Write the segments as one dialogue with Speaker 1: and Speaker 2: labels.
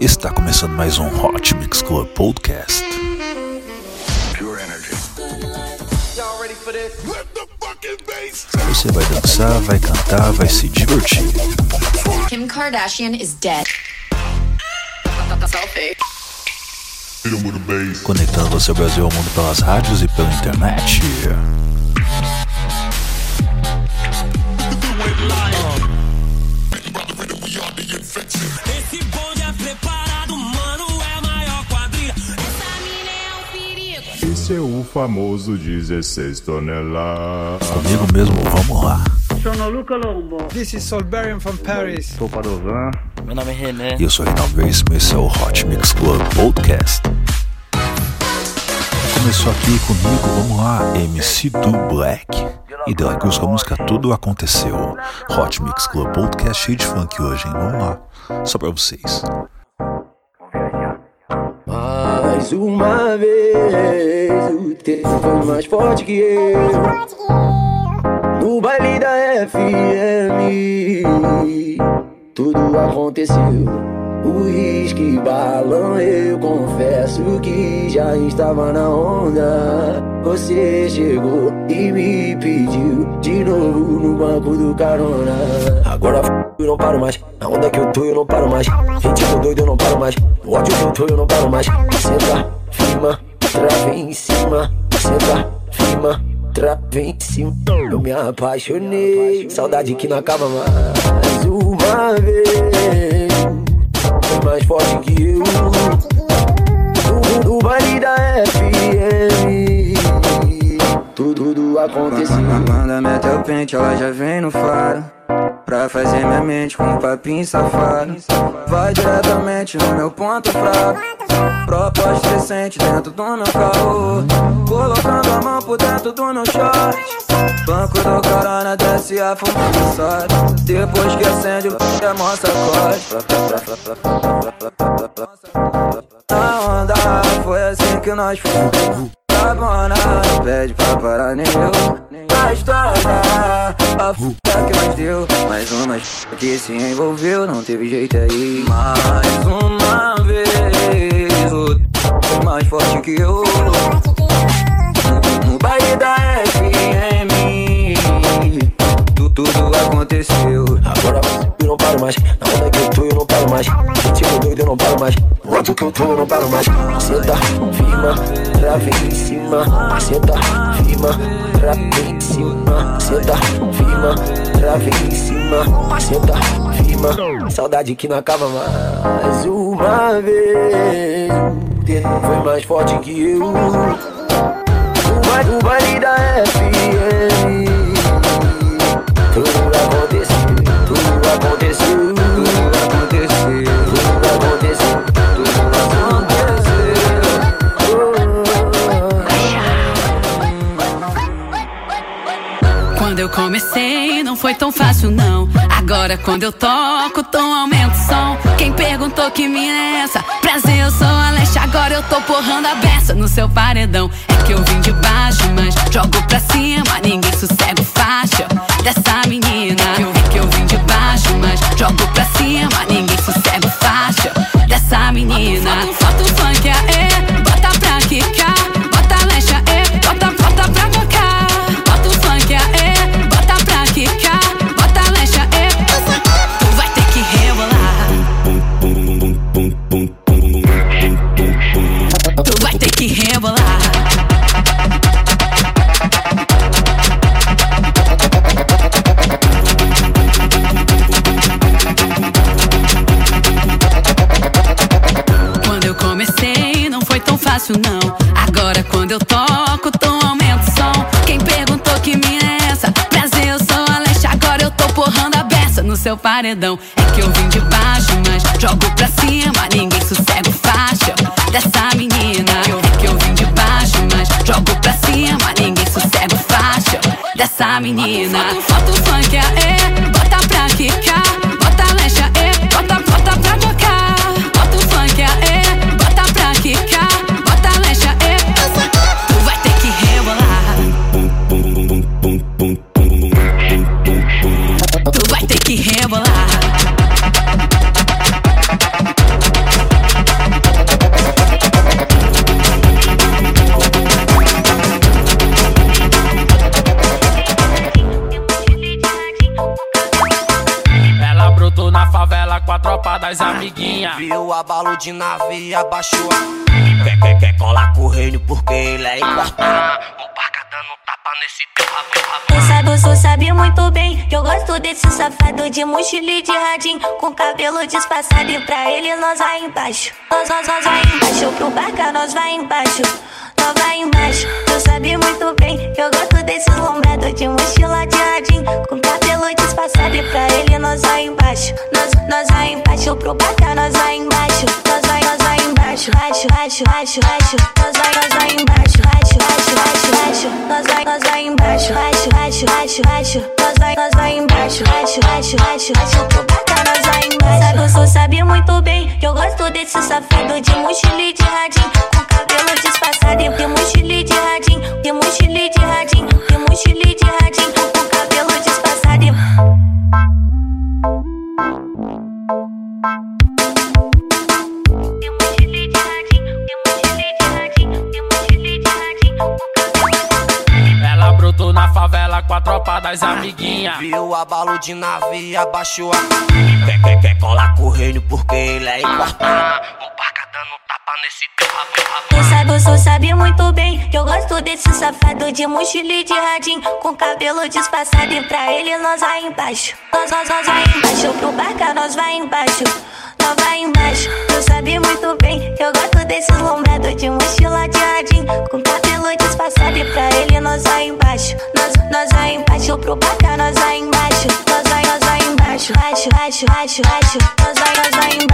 Speaker 1: Está começando mais um Hot Mix Club Podcast. Você vai dançar, vai cantar, vai se divertir.
Speaker 2: Kim Kardashian is dead.
Speaker 1: Conectando você ao Brasil ao mundo pelas rádios e pela internet.
Speaker 3: Esse é
Speaker 4: o famoso 16 toneladas.
Speaker 1: Comigo mesmo, vamos lá.
Speaker 5: Sono Luca Lombo.
Speaker 6: This is Solberian from Paris.
Speaker 7: Meu nome é René.
Speaker 1: E eu sou Reinaldo Veríssimo e esse é o Hot Mix Club Podcast. Começou aqui comigo, vamos lá, MC do Black. E dela Cruz com a música Tudo Aconteceu. Hot Mix Club Podcast cheio de funk hoje, hein? Vamos lá, só pra vocês.
Speaker 8: Mais uma vez, o tempo foi mais forte que eu. No baile da FM, tudo aconteceu. O balão, eu confesso que já estava na onda. Você chegou e me pediu de novo no banco do carona. Agora eu não paro mais. Na onda que eu tô, eu não paro mais. Ritmo doido, eu não paro mais. No ódio que eu tô, eu não paro mais. Senta, firma, trava em cima. Senta, firma, trava em cima. Eu me apaixonei. Saudade que não acaba mais. Uma vez. Mais forte que eu. No, no baile da FM. Tudo, tudo aconteceu.
Speaker 9: Manda mete o pente, ela já vem no faro Pra fazer minha mente com um papinho safado Vai diretamente no meu ponto fraco Proposta decente dentro do meu carro. Colocando a mão por dentro do meu short. Banco do carona desce a fumaça Depois que acende o é mostra A onda foi assim que nós fomos. Cabana, pede pra parar nem eu. A história, a f*** que mais deu. Mais uma que se envolveu, não teve jeito aí. Mais uma vez, mais forte que eu No baile da FM tu- Tudo aconteceu
Speaker 8: Agora eu não paro mais. Na onda que eu tô, eu não paro mais. Ritmo doido, eu não paro mais. No ódio que eu tô, eu não paro mais. Senta, firma, trava em cima. Senta, firma, trava em cima. Senta, firma, trava em cima. Senta, firma. Saudade que não acaba mais. Uma vez. O tempo foi mais forte que eu. O baile, da FM.
Speaker 10: Eu comecei, não foi tão fácil, não. Agora, quando eu toco, tom aumenta o som. Quem perguntou que mina é essa? Prazer, eu sou a Leste, agora eu tô porrando a beça no seu paredão. É que eu vim de baixo, mas jogo pra cima, ninguém sossega faixa dessa menina. Eu vi que eu vim de baixo, mas jogo pra cima, ninguém sossega faixa dessa menina. Bota o funk, seu paredão. É que eu vim de baixo, mas jogo pra cima, ninguém sossega faixa dessa menina. Vi que eu vim de baixo, mas jogo pra cima, ninguém sossega faixa dessa menina. Bota o funk, aê, bota pra quicar,
Speaker 11: das amiguinhas.
Speaker 12: Viu abalo de navio, abaixou a. Quer, quer, quer colar com o reino porque ele é importante. O parca dando tapa nesse teu rabo, rabo.
Speaker 13: Tu sabe, tu sabe muito bem que eu gosto desse safado de mochila e de radinho Com cabelo disfarçado e pra ele nós vai embaixo Nós, nós, nós vai embaixo, pro barca nós vai embaixo Nós vai embaixo, tu sabe muito bem que eu gosto desses lombrados de mochila de radinho Com cabelo disfarçado e pra ele nós vai embaixo Nós, nós vai embaixo, pro barca nós vai embaixo Nós vai, nós vai embaixo, baixo, baixo, baixo, baixo Nós vai, nós vai embaixo, baixo, baixo, baixo, baixo Nós vai, nós vai embaixo, baixo, baixo, baixo, baixo Nós vai, nós vai embaixo, baixo, baixo, baixo, baixo Pro barca nós vai embaixo. Sabe, tu sabe muito bem que eu gosto desse safado de mochila de radinho Cabelo disfarçado e de mochila e de radinho De mochila e de radinho, de mochila e de radinho Com cabelo disfarçado e... E e e
Speaker 11: Ela brotou na favela com a tropa das amiguinhas.
Speaker 12: Viu abalo de navio, abaixou a. Quer, quer, quer colar com o reino porque ele é importante. Dando tapa nesse teu rabo.
Speaker 13: Tu sabe, tu sabe muito bem que eu gosto desse safado de mochila e de radinho Com cabelo disfarçado e pra ele nós vai embaixo. Nós, nós, nós vai embaixo, pro barca nós vai embaixo. Nós vai embaixo, tu sabe muito bem que eu gosto desses lombrados de mochila de radinho Com cabelo disfarçado e pra ele nós vai embaixo. Nós, nós vai embaixo, pro barca nós vai embaixo. Nós vai, nós vai embaixo, baixo, baixo, baixo, baixo. Nós vai, nós vai embaixo,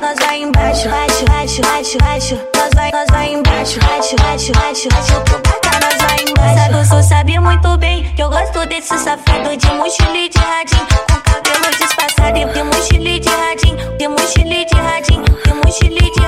Speaker 13: Nós vai, embaixo, baixo, baixo, baixo, baixo Nós vai, nós vai embaixo, baixo, baixo, baixo, baixo nós vai embaixo. Sabe, tu sabe muito bem que eu gosto desse safado de mochila de radinho. Com cabelo disfarçado e de mochila de radinho De mochila de radinho, de mochila de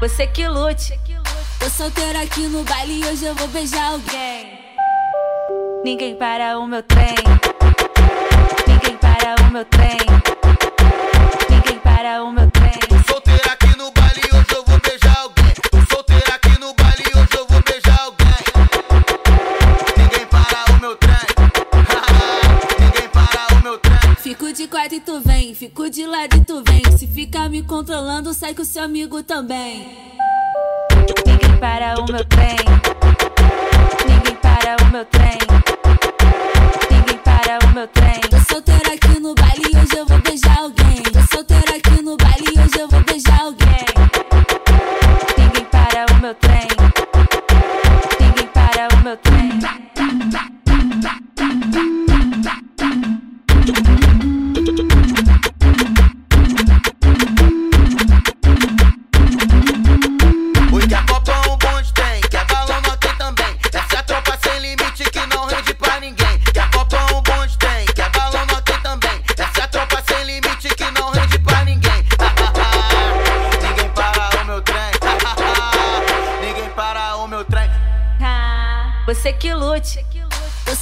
Speaker 5: você que lute. Tô solteira aqui no baile e hoje eu vou beijar alguém. Ninguém para o meu trem. Ninguém para o meu trem. Ninguém para o meu trem.
Speaker 12: Solteira aqui no baile hoje eu vou beijar alguém. Tô solteira aqui no baile hoje eu vou beijar alguém. Ninguém para o meu trem. Ninguém para o meu trem.
Speaker 5: Fico de quatro e tu vem, fico de lado e tu vem. Se ficar me controlando, sai com seu amigo também. Ninguém para o meu trem. Ninguém para o meu trem. Ninguém para o meu trem. Tô solteira aqui no baile hoje eu vou beijar alguém. Tô solteira aqui no baile hoje eu vou beijar alguém.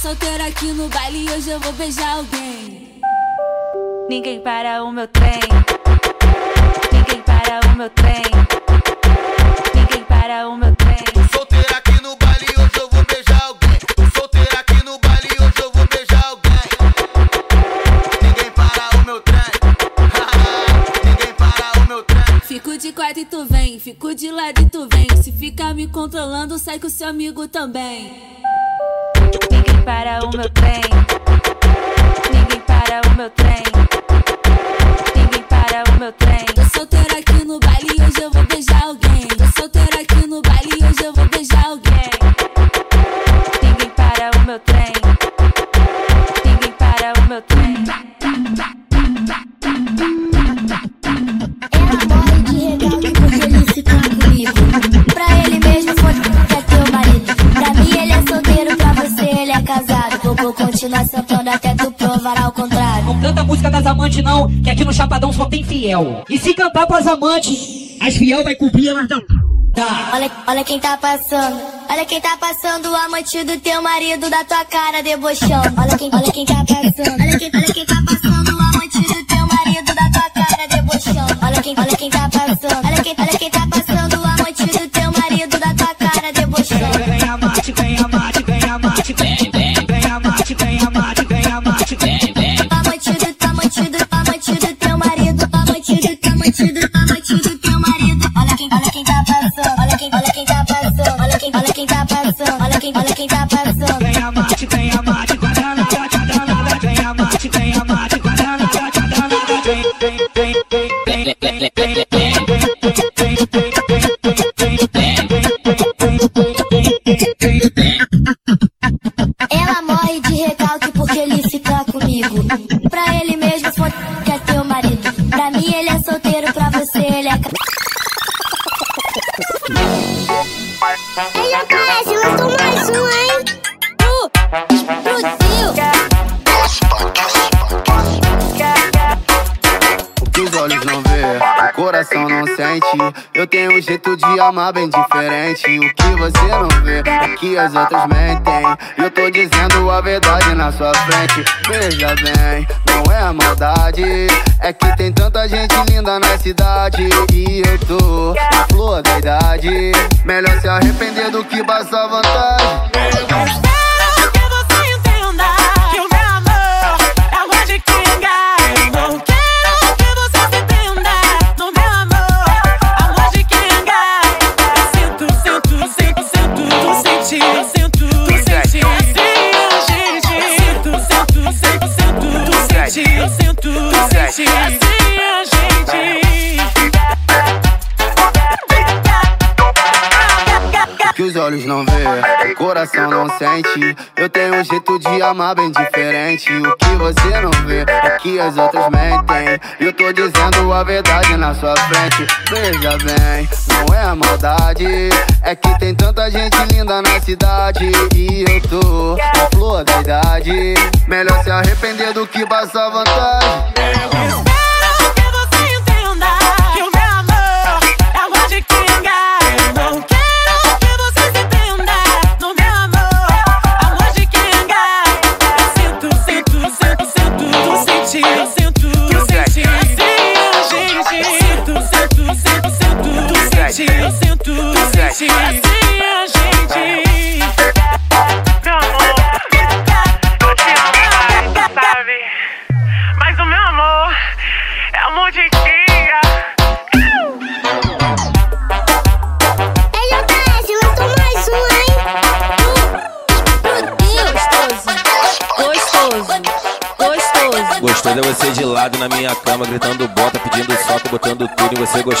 Speaker 12: solteira aqui no baile e hoje eu vou beijar alguém. Ninguém para o meu trem. Ninguém para o meu trem. Ninguém para o meu trem.
Speaker 5: Tô solteira aqui no baile e hoje eu vou beijar alguém. Tô solteira aqui no baile e hoje eu vou beijar alguém. Ninguém para o meu trem.
Speaker 12: Ninguém para o meu trem. Fico
Speaker 14: de quatro e tu vem, fico de lado e tu vem. Se ficar me controlando, sai com seu amigo também.
Speaker 5: Ninguém para o meu trem. Ninguém para o meu trem. Ninguém para o meu trem.
Speaker 14: Tô solteira aqui no baile e hoje eu vou beijar alguém.
Speaker 15: Continuar sentando até tu provar ao contrário.
Speaker 16: Não canta a música das amantes não, que aqui no Chapadão só tem fiel. E se cantar pras amantes, as fiel vai cobrir, mas não. Tá.
Speaker 15: Olha, olha quem tá passando, olha quem tá passando, o amante do teu marido da tua cara debochando. Olha quem, olha quem tá passando, olha quem, olha quem tá passando, o amante do teu marido da tua cara debochando. Olha quem, olha quem tá passando, olha quem, olha quem tá passando, o amante do teu marido da tua cara debochando.
Speaker 16: Vem vem amate, vem amate,
Speaker 15: quem, tá passando.
Speaker 16: Vem amate, vem amate, quadranada, quadranada, vem amate, vem amate, quadranada, quadranada, vem, vem, vem, vem, vem, vem, vem, vem,
Speaker 15: Ela
Speaker 17: um
Speaker 18: jeito de amar bem diferente. O que você não vê é que as outras mentem. Eu tô dizendo a verdade na sua frente. Veja bem, não é maldade. É que tem tanta gente linda na cidade. E eu tô na flor da idade. Melhor se arrepender do que passar vantagem. Olhos não vê, o coração não sente. Eu tenho um jeito de amar bem diferente. O que você não vê é que as outras mentem. Eu tô dizendo a verdade na sua frente. Veja bem, não é maldade. É que tem tanta gente linda na cidade. E eu tô na flor da idade. Melhor se arrepender do que passar vantagem.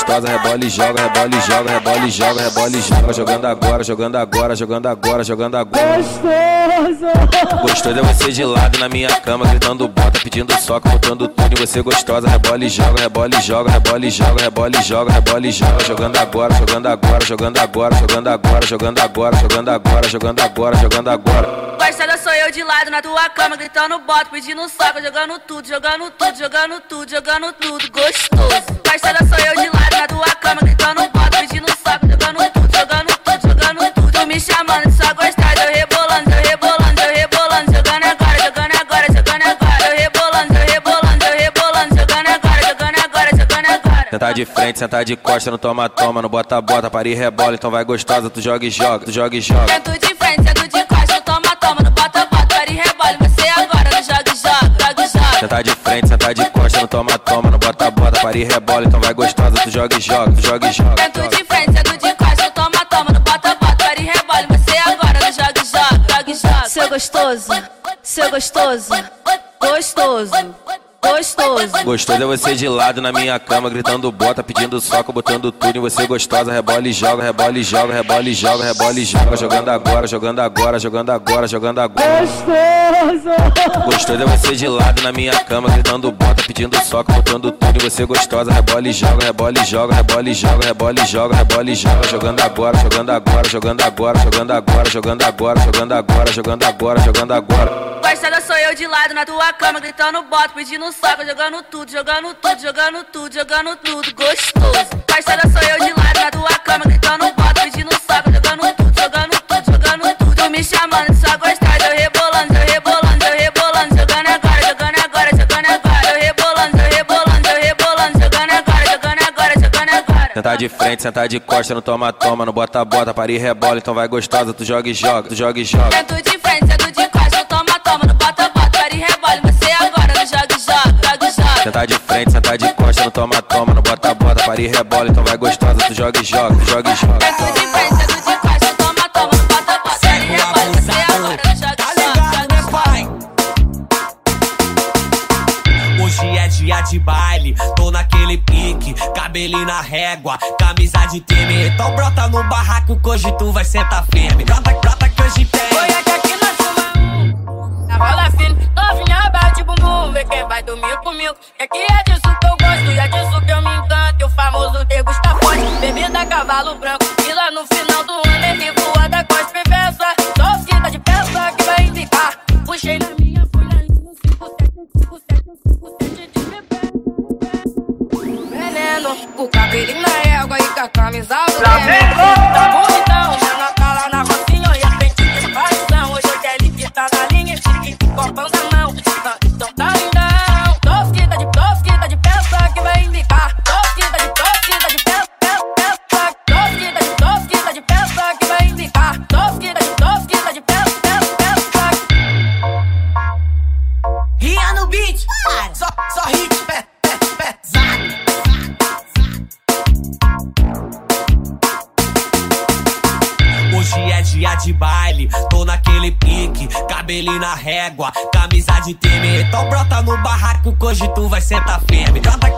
Speaker 19: Gostosa. Rebola e joga, rebola e joga, rebola e joga, rebola e joga. Jogando agora, jogando agora, jogando agora, jogando agora.
Speaker 20: Gostoso.
Speaker 19: Gostoso é você de lado na minha cama, gritando bota, pedindo soco, botando tudo em você gostosa. Rebola e joga, rebola e joga, rebola e joga, rebola e joga, rebola e joga. Jogando agora, jogando agora, jogando agora, jogando agora, jogando agora, jogando agora, jogando agora, jogando agora.
Speaker 14: Gostada sou eu de lado na tua cama, gritando bota, pedindo soco, jogando tudo, jogando tudo, jogando tudo, jogando tudo, gostoso. Gostada sou eu de lado na tua cama, gritando bota, pedindo soco, jogando tudo, jogando tudo, jogando tudo. Tu me chamando, só gostada, eu rebolando, eu rebolando, eu rebolando, jogando agora, jogando agora, jogando agora, eu rebolando, eu rebolando, eu rebolando, jogando agora, jogando agora, jogando agora.
Speaker 19: Sentar de frente, sentar de costa, no toma, toma, no bota, bota, para e rebola, então vai gostosa, tu joga e joga, tu joga e joga.
Speaker 14: Sento de frente, sento de costa, toma, toma, no bota, bota, para e rebole. Você agora no joga e joga, joga e joga.
Speaker 19: Senta de frente, senta de costa, não toma, toma, não bota, bota, para e rebola, então vai gostosa, tu joga e joga, tu joga e joga.
Speaker 14: Sento de frente, sento de costa, toma, toma, no bota, bota, para e rebole. Você agora no joga e joga, joga e joga. Seu gostoso, seu gostoso, gostoso, gostoso.
Speaker 19: Gostoso é você de lado na minha cama, gritando bota, pedindo soco, botando tudo em você gostosa. Rebola e joga, rebola e joga, rebola e joga, rebola e joga. Jogando agora, jogando agora, jogando agora, jogando agora.
Speaker 21: Gostoso!
Speaker 19: Gostoso é você de lado na minha cama, gritando bota, pedindo soco, botando tudo em você gostosa. Rebola e joga, rebola e joga, rebola e joga, rebola e joga, rebola e joga. Jogando agora, jogando agora, jogando agora, jogando agora, jogando agora, jogando agora, jogando agora, jogando agora.
Speaker 14: Gostada sou eu de lado na tua cama, gritando bota, pedindo soco, jogando tudo, jogando tudo, jogando tudo, jogando tudo, gostoso. Gostada sou eu de lado na tua cama, gritando bota, pedindo soco, jogando tudo, jogando tudo, jogando tudo. Tu me chamando só gostosa, eu rebolando, eu rebolando, eu rebolando, jogando agora, jogando agora, jogando agora, eu rebolando, eu rebolando, eu rebolando, jogando agora, jogando agora, jogando agora.
Speaker 19: Sentar de frente, sentar de costa, não toma, toma, não bota, bota, para e rebola, então vai gostosa, tu joga e joga, tu joga e joga. Sentar de frente, sentar de costa, não toma, toma, não bota, bota, para e rebola, então vai gostosa, tu joga e joga, tu joga e joga.
Speaker 14: Sento de frente, sento de costa, toma, toma, no bota, bota, para e rebole. Você agora no joga e joga, joga e joga.
Speaker 11: Hoje é dia de baile, tô naquele pique, cabelinho na régua, camisa de time. Então brota no barraco que hoje tu vai sentar firme. Brota, brota que hoje tem.
Speaker 3: Foi aqui aqui nós fumamos. Na rola firme. Vê quem vai dormir comigo. É que é disso que eu gosto e é disso que eu me encanto. E o famoso degusta forte. Bebida cavalo branco. E lá no final do ano ele voa da costa peça. Só que tá de peça que vai indicar. Puxei na minha folha linha, 57, 57 de bebê. Veneno, o cabelinho na égua e com a camisa Flamengo. Tá bonitão, já
Speaker 11: camisa de time. Então brota no barraco hoje tu vai sentar firme. Brota,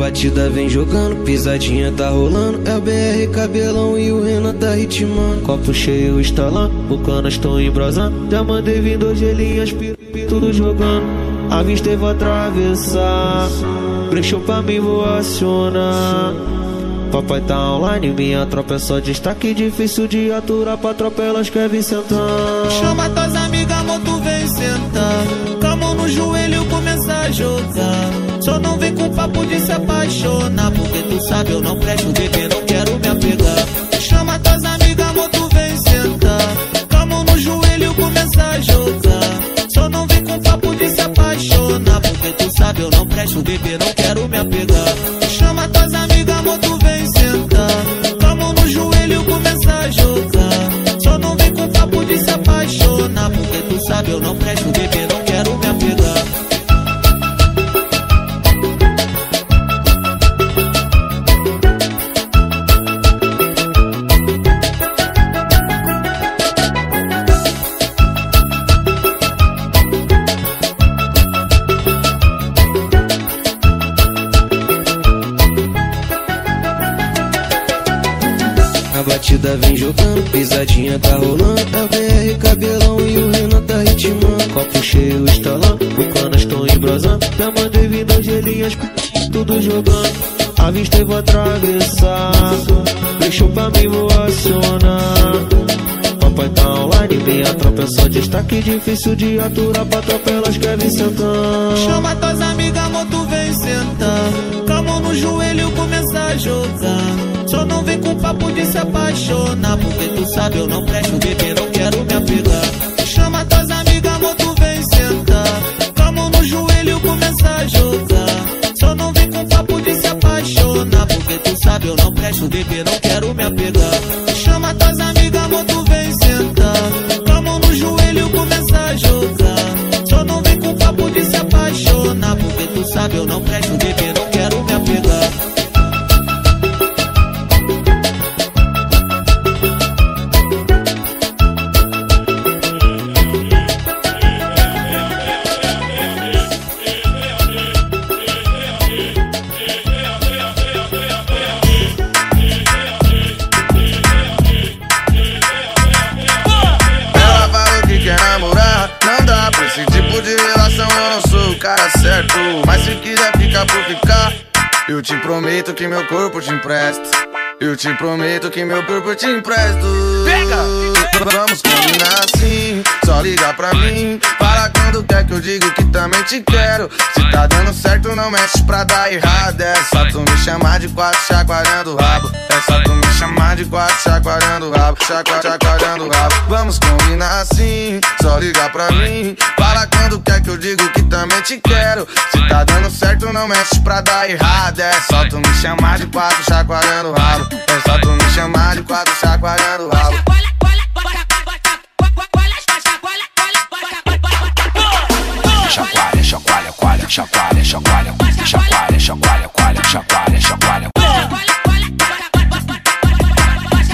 Speaker 22: batida vem jogando, pisadinha tá rolando. É o BR cabelão e o Renan tá ritmando. Copo cheio estalando, o canas tão embrasando. Já mandei vir dois gelinhas, tudo jogando. A vista eu vou atravessar. Brechou pra mim, vou acionar. Papai tá online, minha tropa é só destaque. Difícil de aturar pra tropa, elas querem sentar.
Speaker 23: Chama tuas amigas, amor, tu vem sentar. Com a mão no joelho, começa a jogar. Com papo de se apaixonar. Porque tu sabe, eu não presto, bebê, não quero me apegar. Chama tuas amigas, amor, tu vem sentar. Com a mão no joelho, começa a jogar. Só não vem com papo de se apaixonar. Porque tu sabe, eu não presto, bebê, não quero me apegar. Chama tuas amigas, amor, tu vem sentar. Com a mão no joelho, começa a jogar. Só não vem com papo de se apaixonar. Porque tu sabe, eu não presto, bebê, não
Speaker 22: tudo jogando. Avistei, vou atravessar. Deixou pra mim, vou acionar. Papai tá online, minha tropa é só destaque Difícil de aturar pra tropa, elas querem sentar
Speaker 23: Chama tuas amigas, amor, tu vem sentar. A mão no joelho começa a jogar. Só não vem com papo de se apaixonar. Porque tu sabe, eu não presto bebê, não quero me apegar. Chama tuas amigas, amor, tu vem sentar. A mão no joelho começa a jogar. Tu sabe, eu não presto bebê, não quero me apegar. Chama tuas amigas, amor, tu vem sentar. Com a mão no joelho começa a jogar. Só não vem com papo de se apaixonar. Porque tu sabe, eu não presto bebê,
Speaker 24: ficar eu te prometo que meu corpo te empresto. Eu te prometo que meu corpo te empresto. Pega! Vamos combinar assim, só liga pra mim. Fala quando quer que eu digo que também te quero. Se tá dando certo, não mexe pra dar errado. É só tu me chamar de quatro chacoalhando o rabo. É só tu me chamar de quatro chacoalhando o rabo. Chacua, chacoalhando o rabo. Vamos combinar assim, só liga pra mim. Fala quando quer que eu digo que também te quero. Se tá dando certo, não mexe pra dar errado. É só tu me chamar de quatro chacoalhando o rabo. É só tu me chamar de quatro chacoalhando o rabo.
Speaker 25: Chacoalha, chacoalha, coalha, chacoalha, chacoalha, chacoalha, chacoalha, coalha, chacoalha, chacoalha.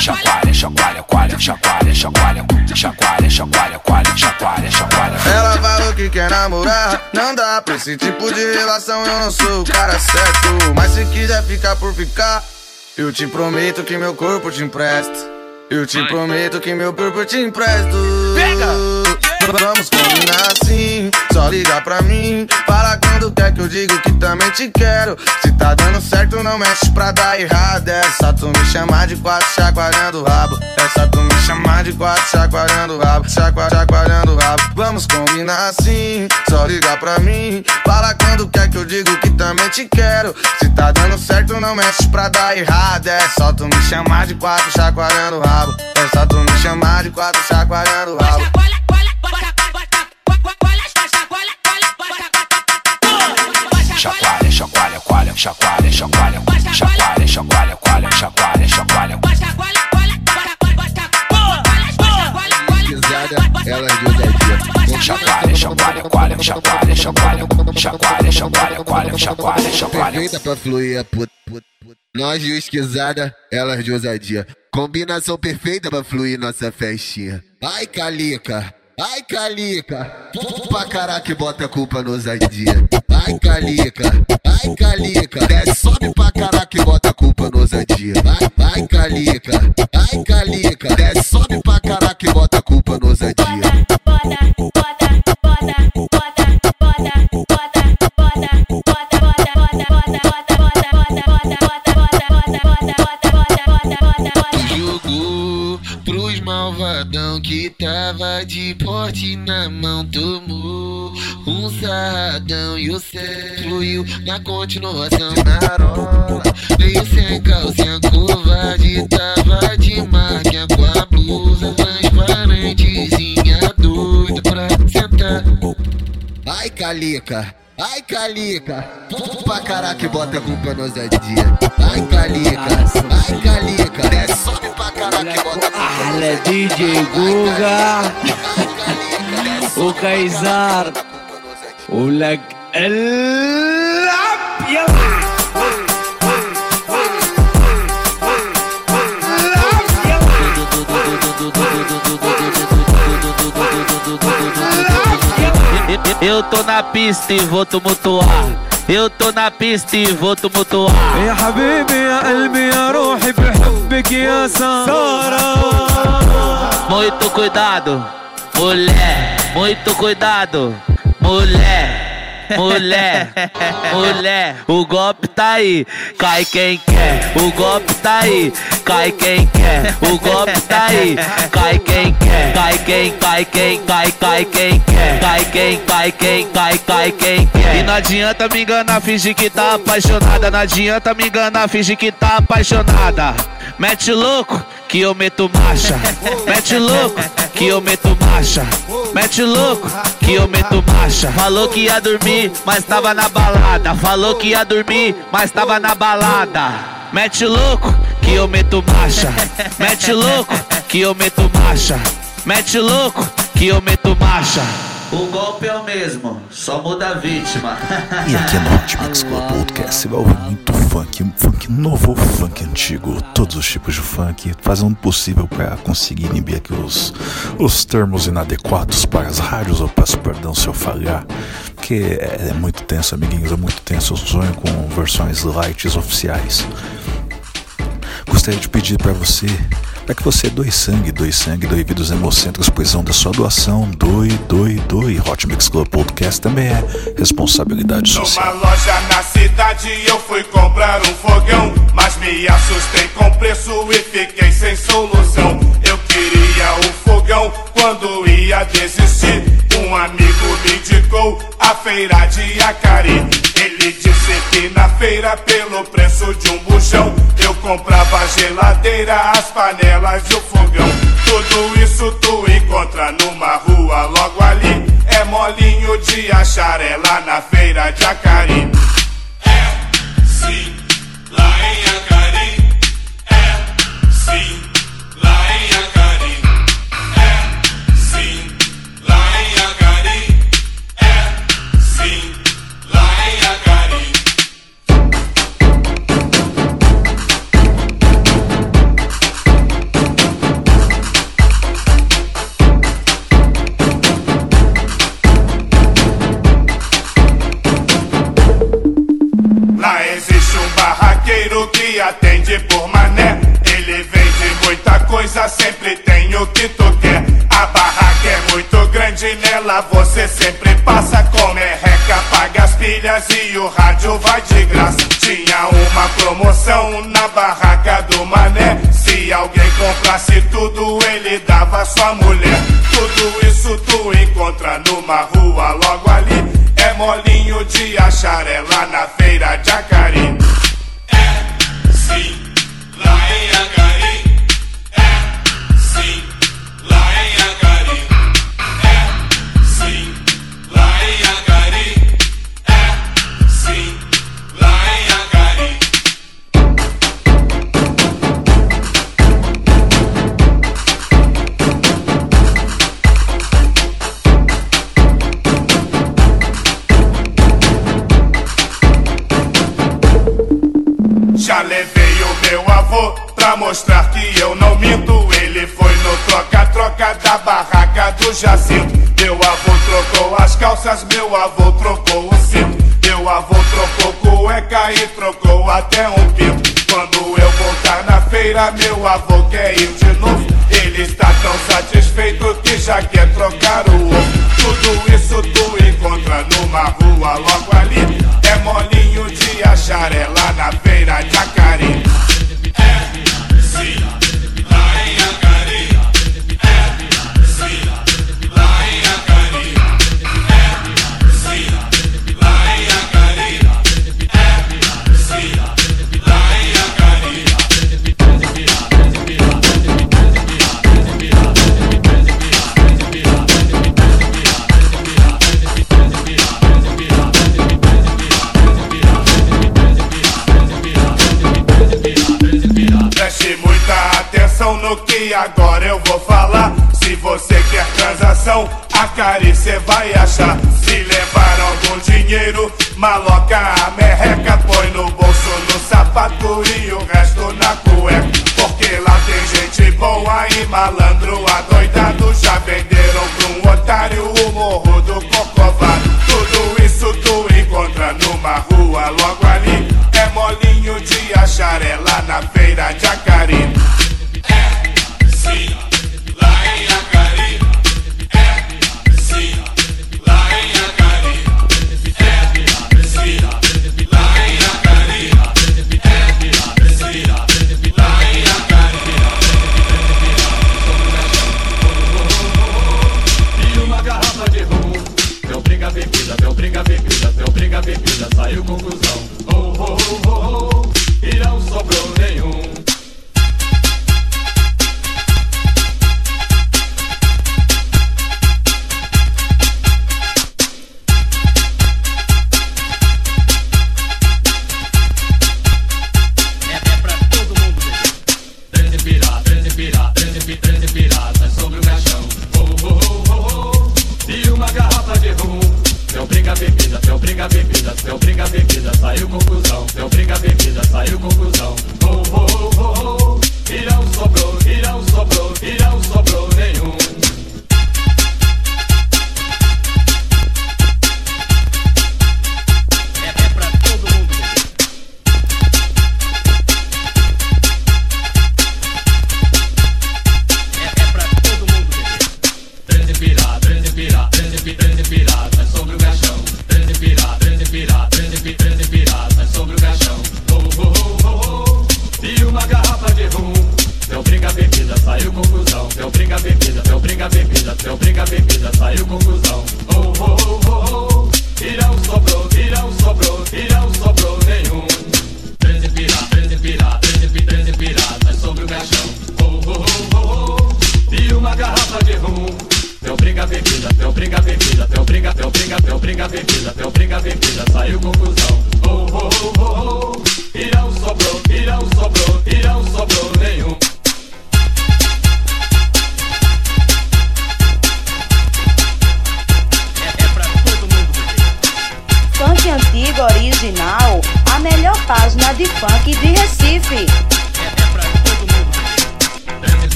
Speaker 25: Chacoalha, chacoalha, coalha, chacoalha, chacoalha, chacoalha, chacoalha, coalha, chacoalha, chacoalha.
Speaker 24: Ela falou que quer namorar, não dá pra esse tipo de relação. Eu não sou o cara certo, mas se quiser ficar por ficar, eu te prometo que meu corpo te empresto. Eu te prometo que meu corpo te empresto. Pega! Vamos combinar assim, só liga pra mim. Fala quando quer que eu digo que também te quero. Se tá dando certo, não mexe pra dar errado. É só tu me chamar de quatro chacoalhando o rabo. É só tu me chamar de quatro chacoalhando o rabo. Chacua, chacoalhando o rabo. Vamos combinar assim, só liga pra mim. Fala quando quer que eu digo que também te quero. Se tá dando certo, não mexe pra dar errado. É só tu me chamar de quatro chacoalhando o rabo. É só tu me chamar de quatro chacoalhando o rabo.
Speaker 25: Chacoalha, chacoalha, coalha, chacoalha, chacoalha, chacoalha, chacoalha, coalha, chacoalha, chacoalha.
Speaker 24: Ela é de ousadia.
Speaker 25: Chacoalha, chacoalha, coalha, chacoalha, chacoalha, chacoalha, chacoalha, coalha, chacoalha, chacoalha.
Speaker 24: Perfeita pra fluir a put, put, put. Nós de esquisada, elas de ousadia. Combinação perfeita pra fluir nossa festinha. Ai, Calica. Ai, Calica. Pra caraca, bota a culpa no ousadia. Ai, Calica. Ai, Calica. Desce, sobe pra caraca
Speaker 26: tava de porte na mão, tomou um sarradão e o céu fluiu na continuação na rola. Veio sem calcinha covarde, tava de máquina com a blusa transparentezinha, doido pra sentar.
Speaker 24: Ai, Calica. Ai, Calica, tudo pra caraca e bota a culpa no Zé Dia. Ai, Calica, ai, Calica, é sobe pra caraca e bota a culpa no
Speaker 16: Zé é DJ Guga, o Kaysar, é, o é Lag...
Speaker 27: Eu tô na pista e vou tumultuar. Eu tô na pista e vou tumultuar.
Speaker 23: يا حبيبي يا قلبي يا روحي بحبك
Speaker 22: criança.
Speaker 25: Muito cuidado, mulher, muito cuidado, mulher. Mulher, mulher, o golpe tá aí, cai quem quer. O golpe tá aí, cai quem quer. O golpe tá aí, cai quem quer. Cai quem, cai quem, cai, cai quem quer. Cai quem, cai quem, cai, cai quem quer. E não adianta me enganar, fingir que tá apaixonada. Não adianta me enganar, fingir que tá apaixonada. Mete louco que eu meto marcha. Mete louco que eu meto marcha. Mete louco que eu meto marcha. Falou que ia dormir, mas tava na balada. Falou que ia dormir, mas tava na balada. Mete louco que eu meto marcha. Mete louco que eu meto marcha. Mete louco que eu meto marcha. O golpe é o mesmo, só muda a vítima.
Speaker 1: E aqui no Hot Mix Club Podcast você vai ouvir muito funk, funk novo, funk antigo, todos os tipos de funk, fazendo o possível para conseguir inibir aqui os, os termos inadequados para as rádios. Eu peço perdão se eu falhar, porque é, é muito tenso, amiguinhos, é muito tenso. Eu sonho com versões lights oficiais. Gostaria de pedir para você para que você doe sangue, doe sangue, doe vidas hemocêntricos, pois onde a sua doação, doe, doe, doe. Hot Mix Club Podcast também é responsabilidade social.
Speaker 4: Numa loja na cidade eu fui comprar um fogão, mas me assustei com o preço e fiquei sem solução. Eu queria o fogão quando ia desistir. Um amigo me indicou a feira de Acari. Ele disse que na feira, pelo preço de um buchão, eu comprava geladeira, as panelas e o fogão. Tudo isso tu encontra numa rua logo ali. É molinho de achar, é lá na feira de Acari. É, sim, lá em Acari. É, sim,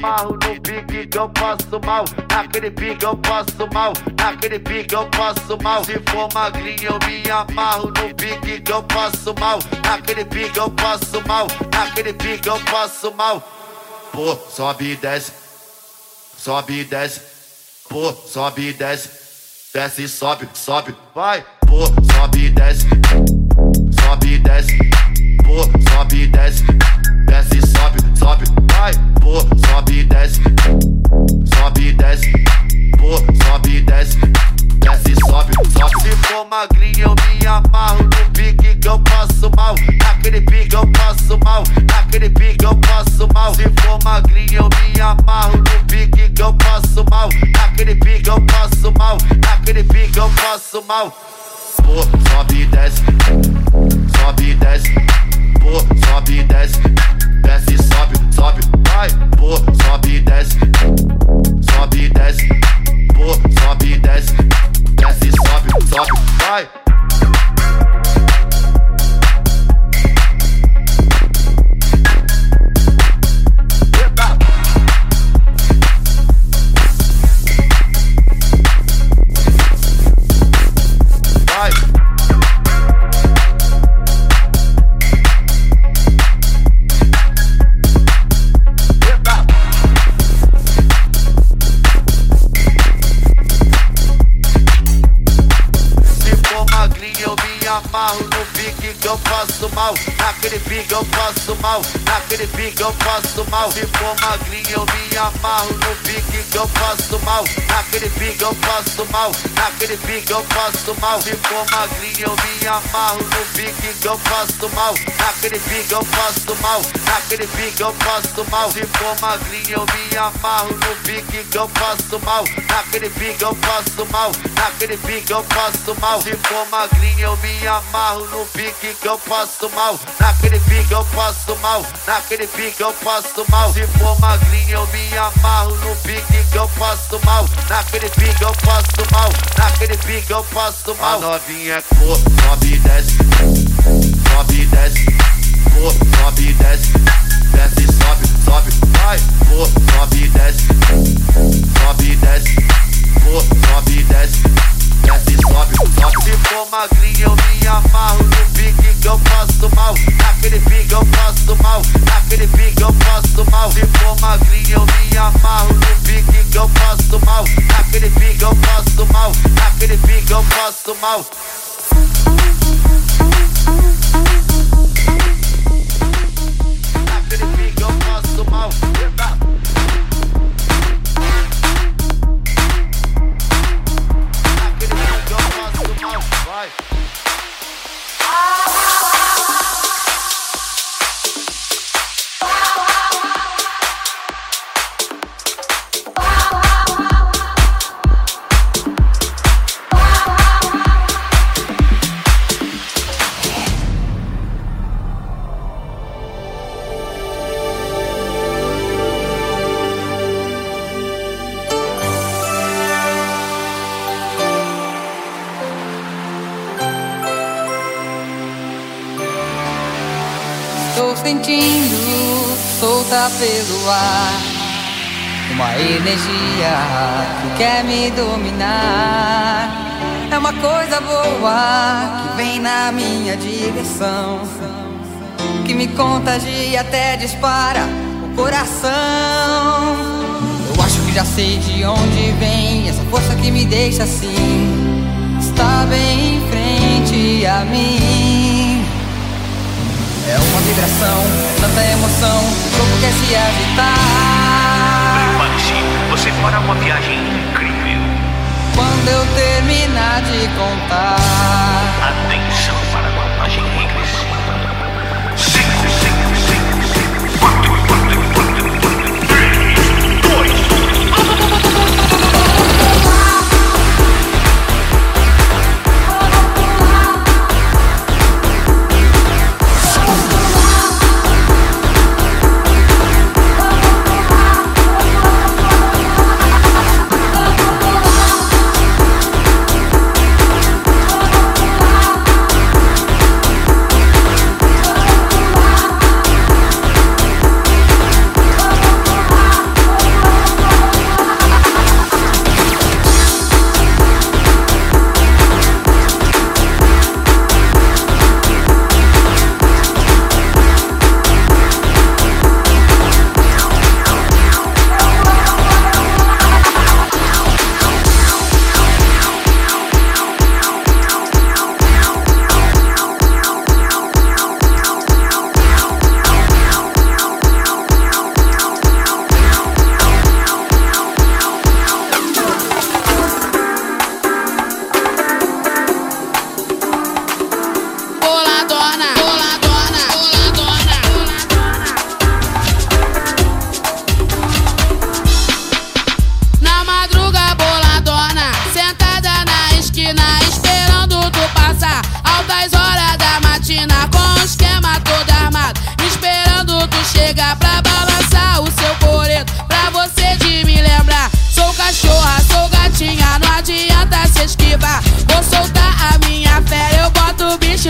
Speaker 12: amarro no pique que eu passo mal. Naquele pique eu passo mal, naquele pique eu passo mal. Se for magrinho eu me amarro no pique que eu passo mal. Naquele pique eu passo mal, naquele pique eu passo mal. Pô, sobe e desce, sobe e desce. Pô, sobe e desce, desce e sobe, sobe, vai. Pô, magrinho eu me amarro no pique que eu passo mal. Naquele pique eu passo mal, naquele pique eu passo mal. Se for magrinho eu me amarro no pique que eu passo mal. Naquele pique eu passo mal, naquele pique eu passo mal. Pô, sobe e desce, sobe e desce. Pô, sobe e desce, desce sobe, sobe, vai. Pô, sobe e desce, sobe e desce. Pô, sobe e desce, desce sobe, sobe. Vai. Mal. Naquele pique eu passo mal, naquele pique eu passo mal. Se for magrinho eu me amarro no pique que eu passo mal. Naquele pique eu passo mal, naquele pique eu passo mal. Se for magrinho eu me amarro no pique que eu passo mal. Naquele pique eu passo mal, naquele pique eu passo mal. Se for magrinho eu me amarro no pique que eu passo mal. Naquele pique eu passo mal, naquele pique eu passo mal. Se for magrinho eu me amarro no pique que eu mal. Naquele pique eu passo mal, naquele pique eu passo mal. Se for magrinho eu me amarro no pique que eu passo mal. Naquele pique eu passo mal, naquele pique eu passo mal. A novinha é cor, sobe e desce, sobe e desce. Pô, sobe desce, desce sobe, sobe, vai. Pô, sobe desce, sobe desce. Pô, sobe desce, desce sobe, sobe. Se for magrinho eu me amarro no pique que eu passo mal. Naquele pique eu passo mal, naquele pique eu passo mal. Se for magrinho eu me amarro no pique que eu passo mal. Naquele pique eu passo mal, naquele pique eu passo mal. Passo mal.
Speaker 28: Sentindo solta pelo ar uma energia que quer me dominar. É uma coisa boa que vem na minha direção, que me contagia até dispara o coração. Eu acho que já sei de onde vem essa força que me deixa assim. Está bem em frente a mim. É uma vibração, tanta emoção, o corpo quer se agitar.
Speaker 29: Prepare-se, você fará uma viagem incrível.
Speaker 28: Quando eu terminar de contar,
Speaker 29: Atenção para a contagem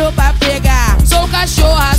Speaker 30: bicho pra pegar. Sou cachorra,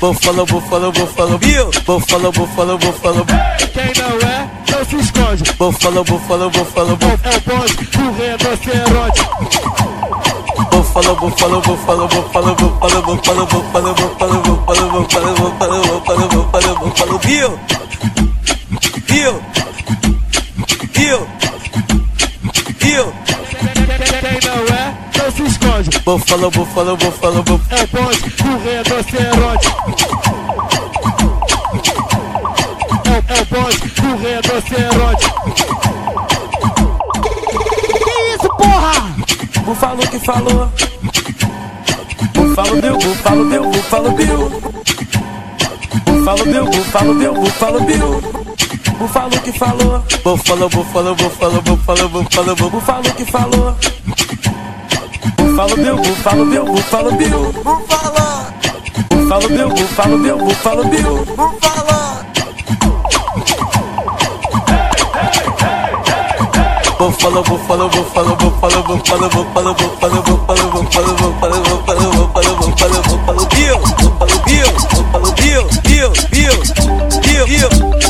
Speaker 31: Búfalo, búfalo, búfalo, bill. Búfalo, búfalo, búfalo.
Speaker 32: Quem não é, não se esconde.
Speaker 31: Búfalo, búfalo, búfalo, búfalo.
Speaker 32: É o bonde do rinoceronte.
Speaker 31: Búfalo, búfalo, búfalo, búfalo, búfalo, búfalo, búfalo, búfalo, búfalo, búfalo, búfalo, búfalo, búfalo, búfalo, bill eu, eu, eu.
Speaker 32: Quem não é, não se esconde.
Speaker 31: Vou falar, vou falar,
Speaker 32: vou falar, vou. É bonde, correndo, é acerote. É, é, é correndo, é acerote.
Speaker 31: Que isso, porra? Vou falar o que falou. Vou falar meu, vou falar meu, vou falar meu. Vou falar meu, vou falar meu, vou falar meu. Bill. Búfalo que falou. Búfalo, búfalo, búfalo, búfalo, búfalo, bú- búfalo que falou. Búfalo Bill, Búfalo Bill, Búfalo Bill. Búfalo. Búfalo Bill, Búfalo Bill, Búfalo Bill. Búfalo. Búfalo, búfalo, búfalo, búfalo, búfalo, búfalo, búfalo, búfalo, búfalo, búfalo, búfalo, búfalo, búfalo, búfalo, Bill, búfalo, Bill, búfalo, Bill, Bill, Bill, Bill, Bill, Bill, Bill, Bill, Bill,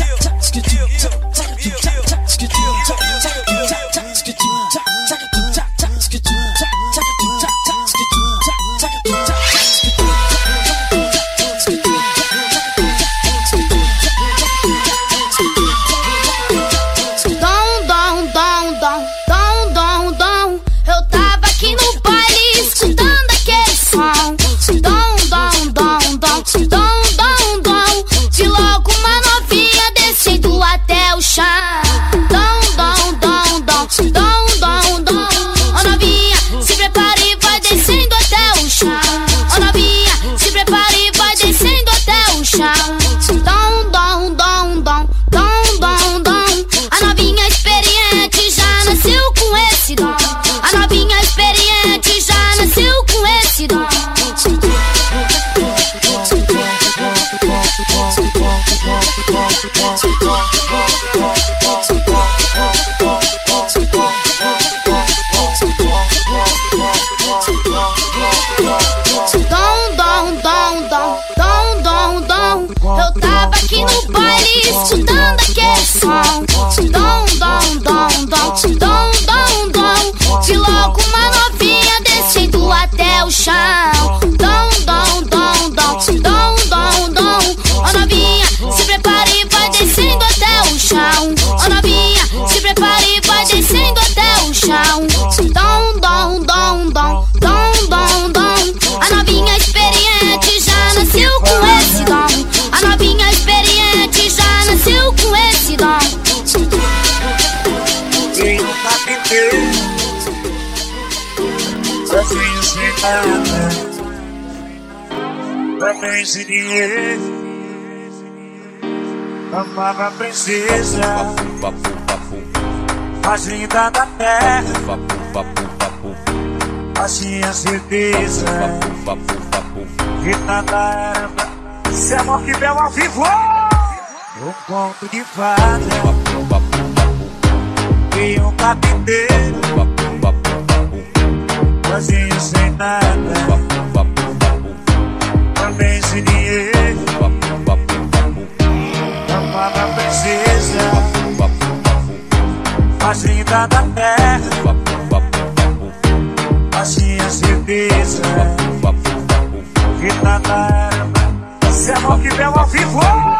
Speaker 33: Sozinho sem nada Pra bem sem dinheiro Amava a princesa Mais linda da terra Mas tinha certeza Que nada era pra Se amor que belo ao vivo Um conto de fada E um carpinteiro Sozinho sem nada. Também sem dinheiro Amava a princesa Mais linda da terra. Mas tinha certeza. Que nada era Esse amor que veio ao vivo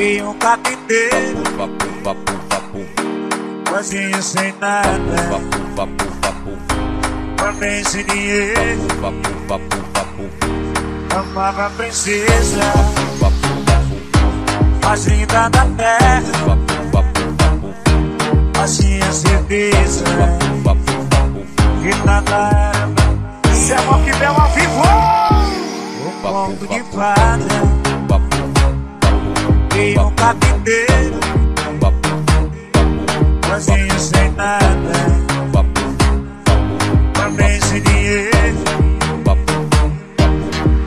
Speaker 33: E um carpinteiro Sozinho sem nada. Também sem dinheiro. Amava a princesa. Mais linda da terra. Mas tinha certeza. Que nada era. Esse amor que veio ao vivo. Um conto de fada E um carpinteiro Sozinho sem nada. Também sem dinheiro.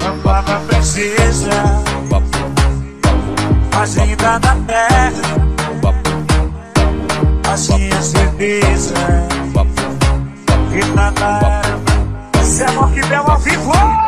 Speaker 33: Amava a princesa. Mais linda da terra tinha certeza. Que nada Esse amor que veio ao vivo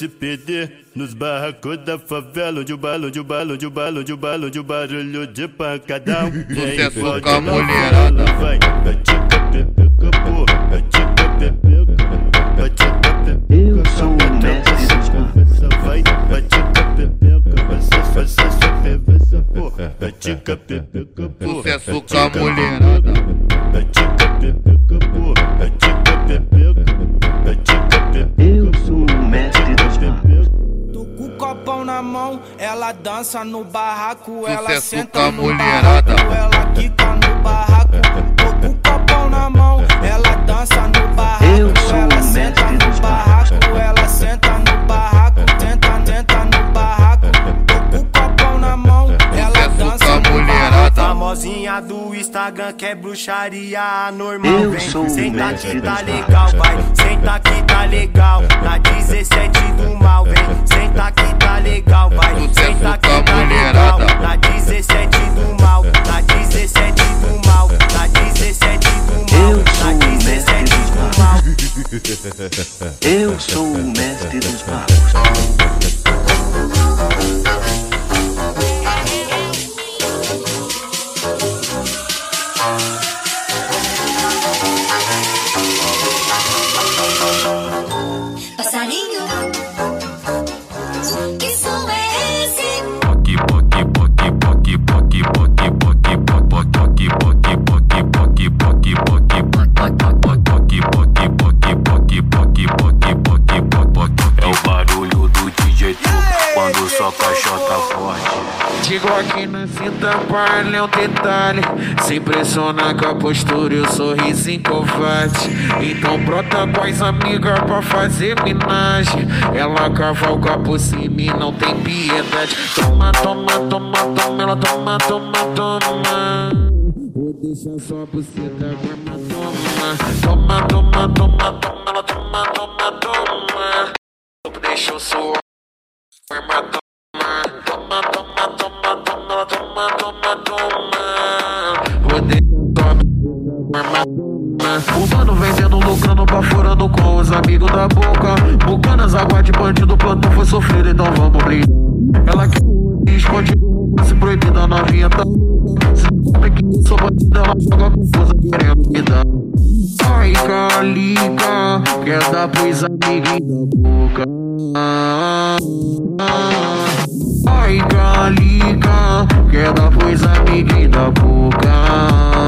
Speaker 34: se perder nos barracos da favela Onde o balo, onde o balo, onde o balo, onde o balo, onde o barulho de pancadão
Speaker 35: Sucesso
Speaker 34: pode
Speaker 35: com a mulherada.
Speaker 34: Vai, vai tica, pepeca, porra Vai tica, pepeca, pepeca
Speaker 36: Eu sou o mestre magos.
Speaker 34: Vai, vai tica, pepeca ser sua ferveza, porra Vai tica, pepeca, porra
Speaker 35: Sucesso com a
Speaker 34: tica,
Speaker 35: mulherada.
Speaker 34: Vai tica, pepeca, porra pepeca
Speaker 37: na mão, ela dança no barraco, ela
Speaker 35: Sucesso
Speaker 37: senta no
Speaker 35: mulherada.
Speaker 37: barraco, ela quica no barraco. Tô com o copão na mão, ela dança no barraco,
Speaker 36: Eu sou
Speaker 37: ela
Speaker 36: o
Speaker 37: senta
Speaker 36: mestre
Speaker 37: no barraco, ela senta no barraco, tenta, tenta no barraco. Tô com o copão na mão, ela dança no
Speaker 35: mulherada.
Speaker 37: barraco.
Speaker 38: Famosinha do Instagram que é bruxaria normal.
Speaker 36: Eu
Speaker 38: vem.
Speaker 36: sou
Speaker 38: Senta que tá legal, vai. Senta que tá legal. Na 17 do mal, vem. Senta que tá legal, vai.
Speaker 35: Sucesso
Speaker 38: Senta que tá legal. Na 17 do mal. Na 17 do mal. Na 17 do mal.
Speaker 36: Eu
Speaker 38: Na
Speaker 36: sou o mestre
Speaker 38: 17
Speaker 36: dos
Speaker 38: do mal.
Speaker 36: Eu sou o mestre dos magos.
Speaker 23: Aqui na palha é um detalhe. Se pressiona com a postura e o sorriso covarde. Então brota as amigas pra fazer minagem Ela cavalga por cima e não tem piedade. Toma, toma, toma, toma, ela toma, toma, toma. Vou deixar só buceta grama, toma Toma, toma, toma, toma, lucrando, baforando com os amigos da boca. Bucanas, água de bandido, plano não foi sofrido, então vamos brindar. Ela que escondido, se proibida novinha tá. Se sabe que sou bandido, ela joga confusa, querendo me dar. Ai, calica, quer dar pros amiguinhos da boca. Ai, calica, quer dar pros amiguinhos da boca.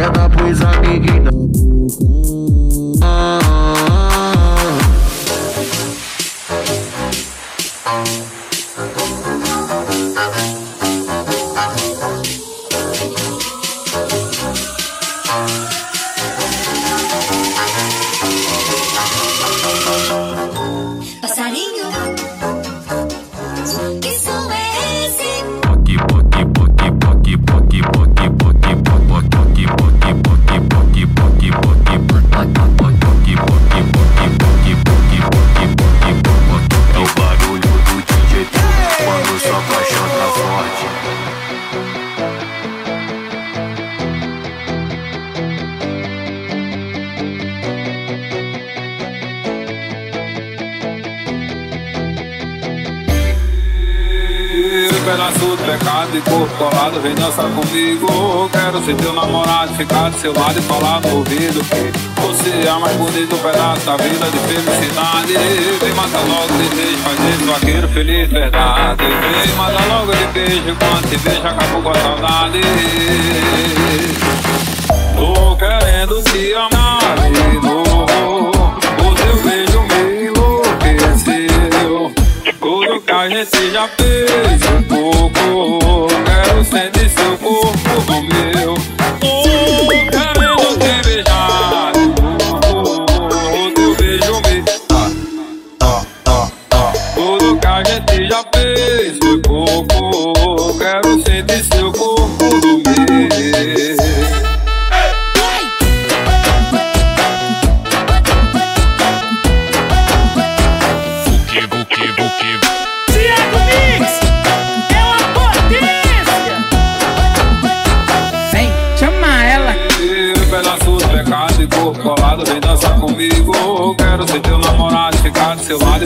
Speaker 23: Dar pros amiguinhos
Speaker 39: vem dançar comigo. Quero ser teu namorado, ficar do seu lado e falar no ouvido que você é a mais bonito pedaço da vida de felicidade. Vem matar logo o desejo, fazer esse vaqueiro feliz, verdade. Vem matar logo de beijo, quando te vejo acabou com a saudade. Tô querendo te amar de novo. A gente já fez um pouco. Quero sentir seu corpo no meu.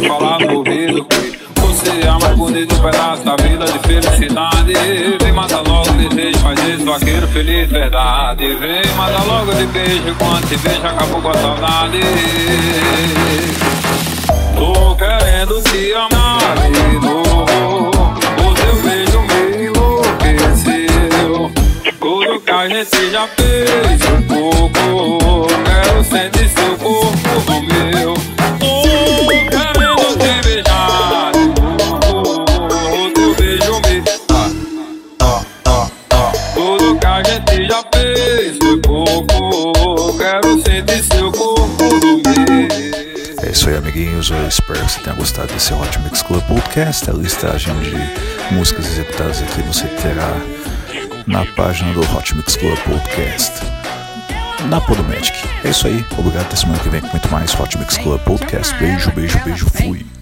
Speaker 39: Falar no ouvido. que Você é mais bonito pedaço da vida de felicidade. Vem matar logo o desejo, faz esse vaqueiro feliz, verdade. Vem matar logo de beijo, quando te vejo acabou com a saudade. Tô querendo te amar de novo. O teu beijo me enlouqueceu. Tudo que a gente já fez um pouco. Quero sentir seu corpo no meu.
Speaker 40: Eu espero que você tenha gostado desse Hot Mix Club Podcast. A listagem de músicas executadas aqui você terá na página do Hot Mix Club Podcast. Na Podomatic. É isso aí. Obrigado. Até semana que vem com muito mais Hot Mix Club Podcast. Beijo, beijo, beijo. Fui.